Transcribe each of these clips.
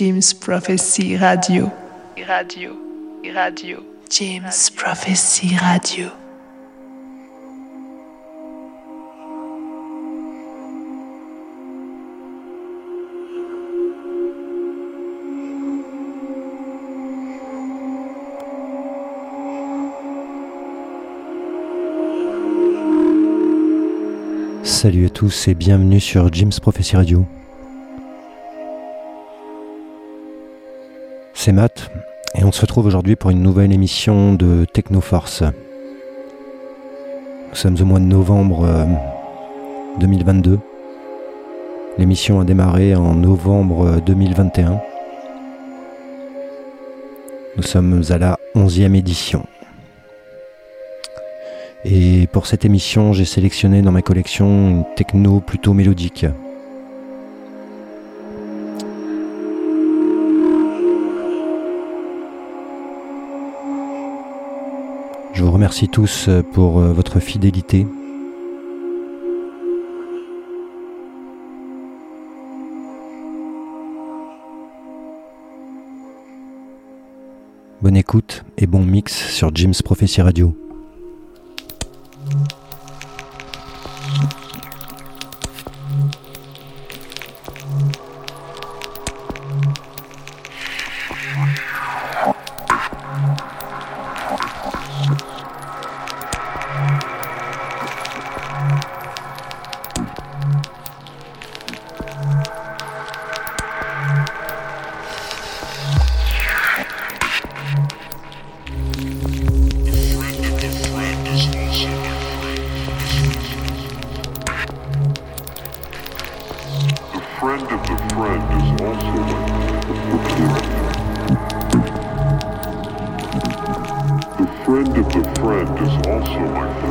James Prophecy Radio. Radio. Radio. James Prophecy Radio. Salut à tous et bienvenue sur Jim's Prophecy Radio. C'est Matt et on se retrouve aujourd'hui pour une nouvelle émission de Technoforce. Nous sommes au mois de novembre 2022. Euh, L'émission a démarré en novembre 2021. Euh, Nous sommes à la 11e édition. Et pour cette émission, j'ai sélectionné dans ma collection une techno plutôt mélodique. Remercie tous pour euh, votre fidélité. Bonne écoute et bon mix sur Jim's Prophecy Radio. forward.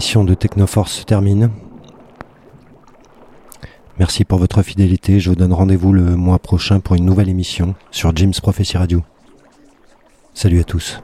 Émission de Technoforce se termine. Merci pour votre fidélité. Je vous donne rendez-vous le mois prochain pour une nouvelle émission sur Jim's Prophecy Radio. Salut à tous.